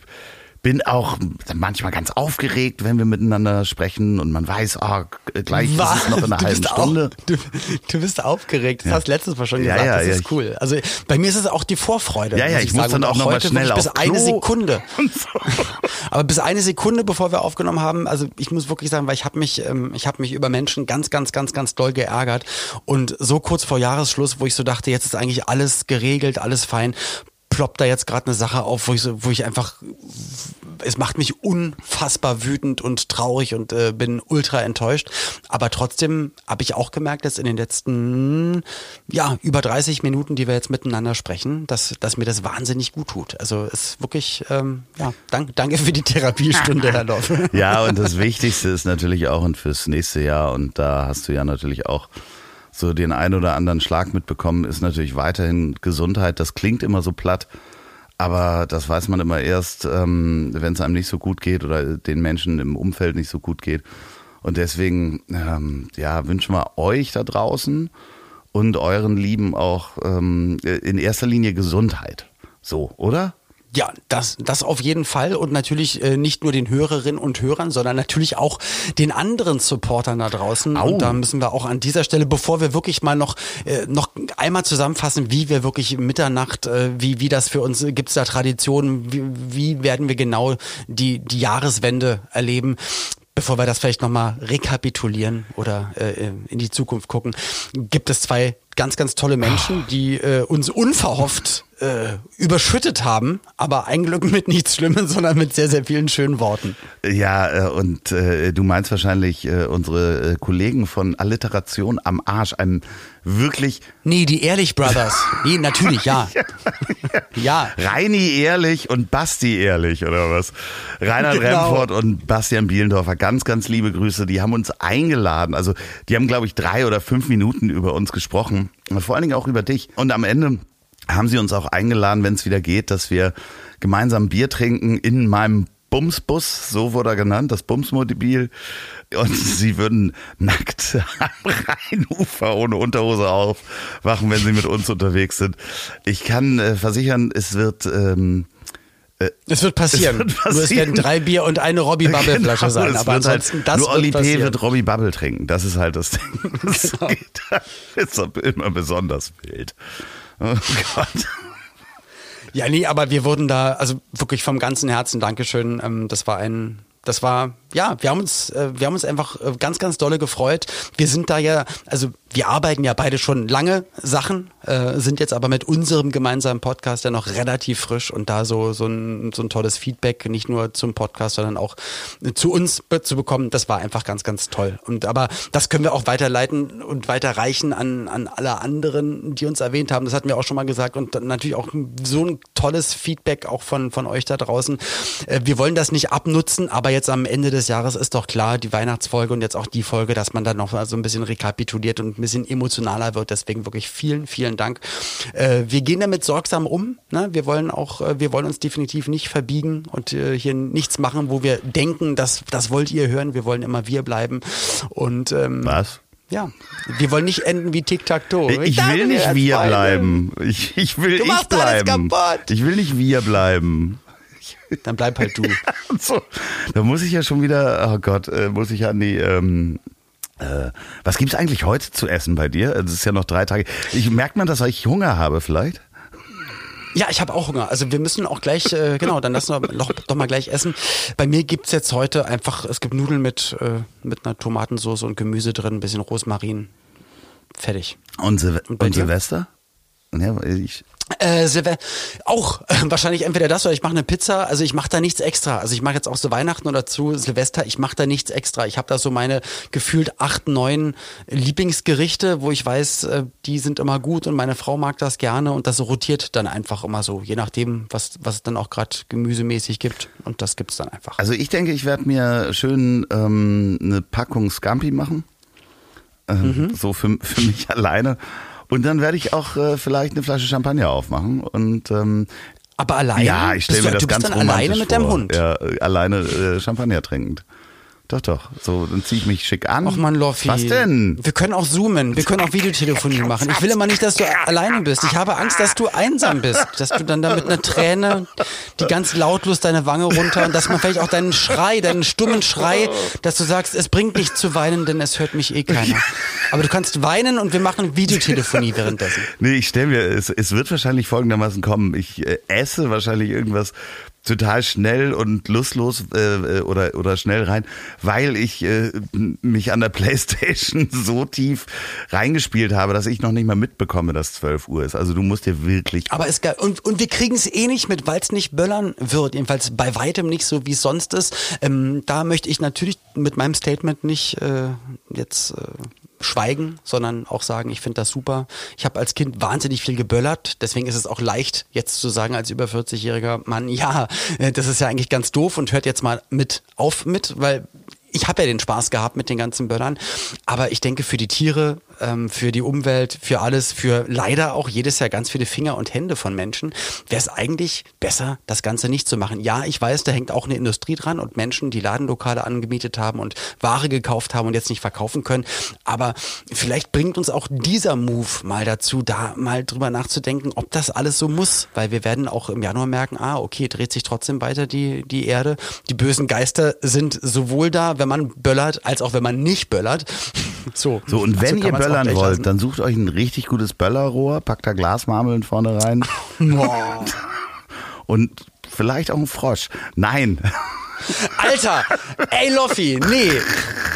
bin auch manchmal ganz aufgeregt, wenn wir miteinander sprechen und man weiß, oh, gleich Was? ist es noch in einer halben Stunde. Auch, du, du, bist aufgeregt. Das ja. hast letztes Mal schon gesagt. Ja, ja, das ist cool. Also bei mir ist es auch die Vorfreude. Ja, ja, ich, ich muss dann auch noch mal schnell bis eine Klo. Sekunde. Aber bis eine Sekunde, bevor wir aufgenommen haben, also ich muss wirklich sagen, weil ich habe mich, ähm, ich habe mich über Menschen ganz, ganz, ganz, ganz doll geärgert und so kurz vor Jahresschluss, wo ich so dachte, jetzt ist eigentlich alles geregelt, alles fein, ploppt da jetzt gerade eine Sache auf, wo ich, so, wo ich einfach, es macht mich unfassbar wütend und traurig und äh, bin ultra enttäuscht. Aber trotzdem habe ich auch gemerkt, dass in den letzten, ja, über 30 Minuten, die wir jetzt miteinander sprechen, dass, dass mir das wahnsinnig gut tut. Also ist wirklich, ähm, ja, danke, danke für die Therapiestunde, Herr Dorf. Ja, und das Wichtigste ist natürlich auch und fürs nächste Jahr und da hast du ja natürlich auch so den ein oder anderen Schlag mitbekommen, ist natürlich weiterhin Gesundheit. Das klingt immer so platt, aber das weiß man immer erst, ähm, wenn es einem nicht so gut geht oder den Menschen im Umfeld nicht so gut geht. Und deswegen ähm, ja, wünschen wir euch da draußen und euren Lieben auch ähm, in erster Linie Gesundheit. So, oder? Ja, das, das auf jeden Fall und natürlich äh, nicht nur den Hörerinnen und Hörern, sondern natürlich auch den anderen Supportern da draußen. Au. Und da müssen wir auch an dieser Stelle, bevor wir wirklich mal noch äh, noch einmal zusammenfassen, wie wir wirklich Mitternacht, äh, wie wie das für uns gibt's da Traditionen, wie, wie werden wir genau die die Jahreswende erleben? Bevor wir das vielleicht nochmal rekapitulieren oder äh, in die Zukunft gucken, gibt es zwei ganz, ganz tolle Menschen, die äh, uns unverhofft äh, überschüttet haben, aber ein Glück mit nichts Schlimmes, sondern mit sehr, sehr vielen schönen Worten. Ja, äh, und äh, du meinst wahrscheinlich äh, unsere äh, Kollegen von Alliteration am Arsch, einem wirklich... Nee, die Ehrlich Brothers. nee, natürlich, ja. ja. Reini Ehrlich und Basti Ehrlich, oder was? Reinhard genau. Remford und Bastian Bielendorfer, ganz, ganz liebe Grüße. Die haben uns eingeladen. Also die haben, glaube ich, drei oder fünf Minuten über uns gesprochen. Vor allen Dingen auch über dich. Und am Ende haben sie uns auch eingeladen, wenn es wieder geht, dass wir gemeinsam Bier trinken in meinem Bumsbus, so wurde er genannt, das Bumsmobil. Und sie würden nackt am Rheinufer ohne Unterhose aufwachen, wenn sie mit uns unterwegs sind. Ich kann äh, versichern, es wird ähm, äh, es wird passieren. Es wird passieren. Nur es werden drei Bier und eine Robbie Bubble Flasche genau, sein. Aber halt ansonsten halt, das nur Oli P. wird Robbie Bubble trinken. Das ist halt das Ding. Das genau. ist immer besonders wild. Oh Gott. Ja, nee, aber wir wurden da, also wirklich vom ganzen Herzen Dankeschön. Ähm, das war ein, das war, ja, wir haben uns, äh, wir haben uns einfach äh, ganz, ganz dolle gefreut. Wir sind da ja, also wir arbeiten ja beide schon lange Sachen, äh, sind jetzt aber mit unserem gemeinsamen Podcast ja noch relativ frisch und da so, so, ein, so ein tolles Feedback, nicht nur zum Podcast, sondern auch zu uns zu bekommen, das war einfach ganz, ganz toll. Und aber das können wir auch weiterleiten und weiterreichen an, an alle anderen, die uns erwähnt haben. Das hatten wir auch schon mal gesagt und natürlich auch so ein tolles Feedback auch von, von euch da draußen. Wir wollen das nicht abnutzen, aber jetzt am Ende des Jahres ist doch klar, die Weihnachtsfolge und jetzt auch die Folge, dass man dann noch so ein bisschen rekapituliert und ein bisschen emotionaler wird. Deswegen wirklich vielen, vielen Dank. Äh, wir gehen damit sorgsam um. Ne? Wir wollen auch, äh, wir wollen uns definitiv nicht verbiegen und äh, hier nichts machen, wo wir denken, dass das wollt ihr hören. Wir wollen immer wir bleiben. Und ähm, was? Ja, wir wollen nicht enden wie Tic-Tac-Toe. Ich, ich will nicht wir bleiben. Ich, ich will du ich bleiben. Ich will nicht wir bleiben. Dann bleib halt du. so, da muss ich ja schon wieder, oh Gott, äh, muss ich an die ähm, äh, was gibt's eigentlich heute zu essen bei dir? Es ist ja noch drei Tage. Ich merkt man, dass ich Hunger habe vielleicht? Ja, ich habe auch Hunger. Also wir müssen auch gleich, äh, genau, dann lassen wir noch, doch mal gleich essen. Bei mir gibt's jetzt heute einfach, es gibt Nudeln mit, äh, mit einer Tomatensauce und Gemüse drin, ein bisschen Rosmarin. Fertig. Und, Sil und, und Silvester? Ja, ich, äh, Silve auch äh, wahrscheinlich entweder das oder ich mache eine Pizza. Also ich mache da nichts extra. Also ich mache jetzt auch so Weihnachten oder zu Silvester. Ich mache da nichts extra. Ich habe da so meine gefühlt acht, neun Lieblingsgerichte, wo ich weiß, äh, die sind immer gut und meine Frau mag das gerne und das rotiert dann einfach immer so, je nachdem, was was es dann auch gerade gemüsemäßig gibt und das gibt's dann einfach. Also ich denke, ich werde mir schön ähm, eine Packung Scampi machen, äh, mhm. so für für mich alleine und dann werde ich auch äh, vielleicht eine Flasche Champagner aufmachen und ähm, aber alleine? Ja, ich stelle mir das du ganz bist dann alleine mit vor. deinem Hund. Ja, alleine äh, Champagner trinkend. Doch, doch. So, dann ziehe ich mich schick an. Ach man, Loffi. Was denn? Wir können auch zoomen. Wir können auch Videotelefonie machen. Ich will immer nicht, dass du alleine bist. Ich habe Angst, dass du einsam bist. Dass du dann da mit einer Träne, die ganz lautlos deine Wange runter und dass man vielleicht auch deinen Schrei, deinen stummen Schrei, dass du sagst, es bringt nicht zu weinen, denn es hört mich eh keiner. Aber du kannst weinen und wir machen Videotelefonie währenddessen. Nee, ich stelle mir, es, es wird wahrscheinlich folgendermaßen kommen. Ich äh, esse wahrscheinlich irgendwas total schnell und lustlos äh, oder oder schnell rein, weil ich äh, mich an der Playstation so tief reingespielt habe, dass ich noch nicht mal mitbekomme, dass 12 Uhr ist. Also du musst dir wirklich. Aber geil. Und, und wir kriegen es eh nicht mit, weil es nicht böllern wird. Jedenfalls bei weitem nicht so, wie es sonst ist. Ähm, da möchte ich natürlich mit meinem Statement nicht äh, jetzt äh, schweigen, sondern auch sagen, ich finde das super. Ich habe als Kind wahnsinnig viel geböllert, deswegen ist es auch leicht, jetzt zu sagen als über 40-jähriger Mann, ja, äh, das ist ja eigentlich ganz doof und hört jetzt mal mit auf mit, weil ich habe ja den Spaß gehabt mit den ganzen Böllern, aber ich denke für die Tiere ähm, für die Umwelt, für alles, für leider auch jedes Jahr ganz viele Finger und Hände von Menschen, wäre es eigentlich besser, das Ganze nicht zu machen. Ja, ich weiß, da hängt auch eine Industrie dran und Menschen, die Ladenlokale angemietet haben und Ware gekauft haben und jetzt nicht verkaufen können. Aber vielleicht bringt uns auch dieser Move mal dazu, da mal drüber nachzudenken, ob das alles so muss, weil wir werden auch im Januar merken, ah, okay, dreht sich trotzdem weiter die, die Erde. Die bösen Geister sind sowohl da, wenn man böllert, als auch wenn man nicht böllert. So, so und wenn also ihr böllern wollt, lassen. dann sucht euch ein richtig gutes Böllerrohr, packt da Glasmarmeln vorne rein. und vielleicht auch ein Frosch. Nein. Alter, ey Loffi, nee,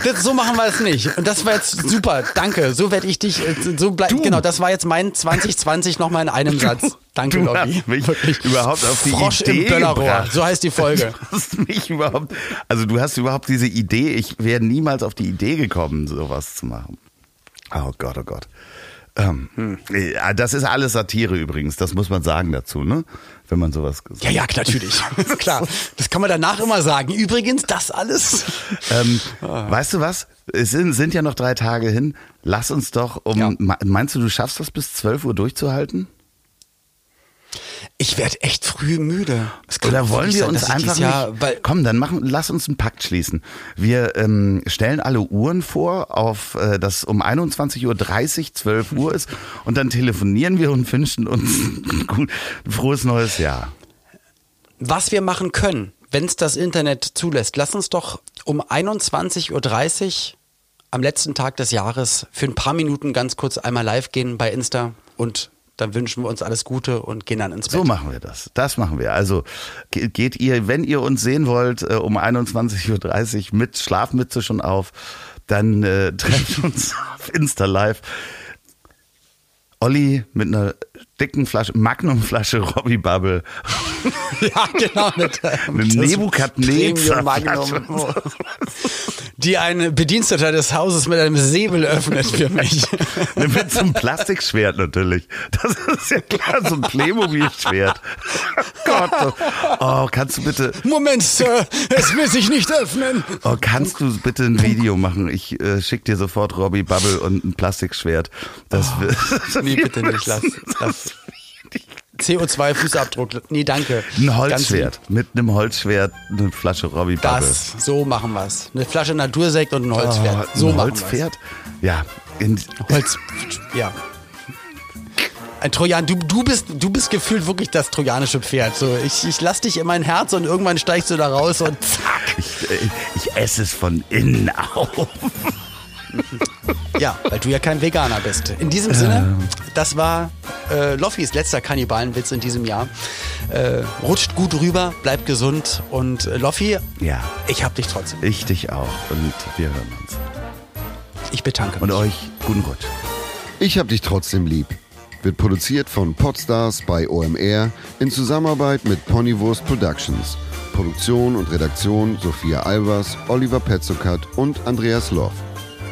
das, so machen wir es nicht. Und das war jetzt super, danke. So werde ich dich, äh, so bleib, genau, das war jetzt mein 2020 nochmal in einem Satz. Danke, du Loffi. Mich Wirklich. überhaupt auf die Frosch Idee im Böllerrohr, so heißt die Folge. Du hast mich überhaupt, also du hast überhaupt diese Idee, ich wäre niemals auf die Idee gekommen, sowas zu machen. Oh Gott, oh Gott. Ähm, hm. Das ist alles Satire übrigens, das muss man sagen dazu, ne? Wenn man sowas sagt. Ja, ja, natürlich. Klar. Das kann man danach immer sagen. Übrigens, das alles. Ähm, ah. Weißt du was? Es sind, sind, ja noch drei Tage hin. Lass uns doch um. Ja. Meinst du, du schaffst das bis 12 Uhr durchzuhalten? Ich werde echt früh müde. Oder wollen wir sein, uns einfach Jahr, nicht, komm, dann machen, lass uns einen Pakt schließen. Wir ähm, stellen alle Uhren vor, auf äh, dass um 21.30 Uhr 12 Uhr ist und dann telefonieren wir und wünschen uns ein frohes neues Jahr. Was wir machen können, wenn es das Internet zulässt, lass uns doch um 21.30 Uhr am letzten Tag des Jahres für ein paar Minuten ganz kurz einmal live gehen bei Insta und dann wünschen wir uns alles Gute und gehen dann ins Bett. So machen wir das. Das machen wir. Also geht ihr, wenn ihr uns sehen wollt, äh, um 21.30 Uhr mit Schlafmütze schon auf, dann äh, trefft uns auf Insta Live. Olli mit einer dicken Flasche, Magnum-Flasche Robbie Bubble. ja, genau. Mit, eine Nebukadnezar Magnum. Die ein Bediensteter des Hauses mit einem Säbel öffnet für mich. mit so einem Plastikschwert natürlich. Das ist ja klar, so ein Playmobil-Schwert. Gott. Oh, kannst du bitte. Moment, Sir, es will sich nicht öffnen. Oh, kannst du bitte ein Video machen? Ich äh, schick dir sofort Robbie Bubble und ein Plastikschwert. Das oh, nee, bitte nicht. Lass, lass. CO2-Fußabdruck. Nee, danke. Ein Holzschwert. Mit einem Holzschwert eine Flasche Robbie Bubble. Das, so machen wir es. Eine Flasche Natursekt und ein Holzschwert. Oh, so ein Holzpferd? Ja. In Holz, ja. Ein Trojan, du, du, bist, du bist gefühlt wirklich das trojanische Pferd. So, ich, ich lass dich in mein Herz und irgendwann steigst du da raus und zack. Ich, äh, ich esse es von innen auf. Ja, weil du ja kein Veganer bist. In diesem Sinne, das war äh, Loffis letzter Kannibalenwitz in diesem Jahr. Äh, rutscht gut rüber, bleibt gesund und äh, Loffi, ja. ich hab dich trotzdem. Ich dich auch und wir hören uns. Ich bedanke mich. Und euch guten Rutsch. Ich hab dich trotzdem lieb. Wird produziert von Podstars bei OMR in Zusammenarbeit mit Ponywurst Productions. Produktion und Redaktion Sophia Albers, Oliver Petzokat und Andreas Loff.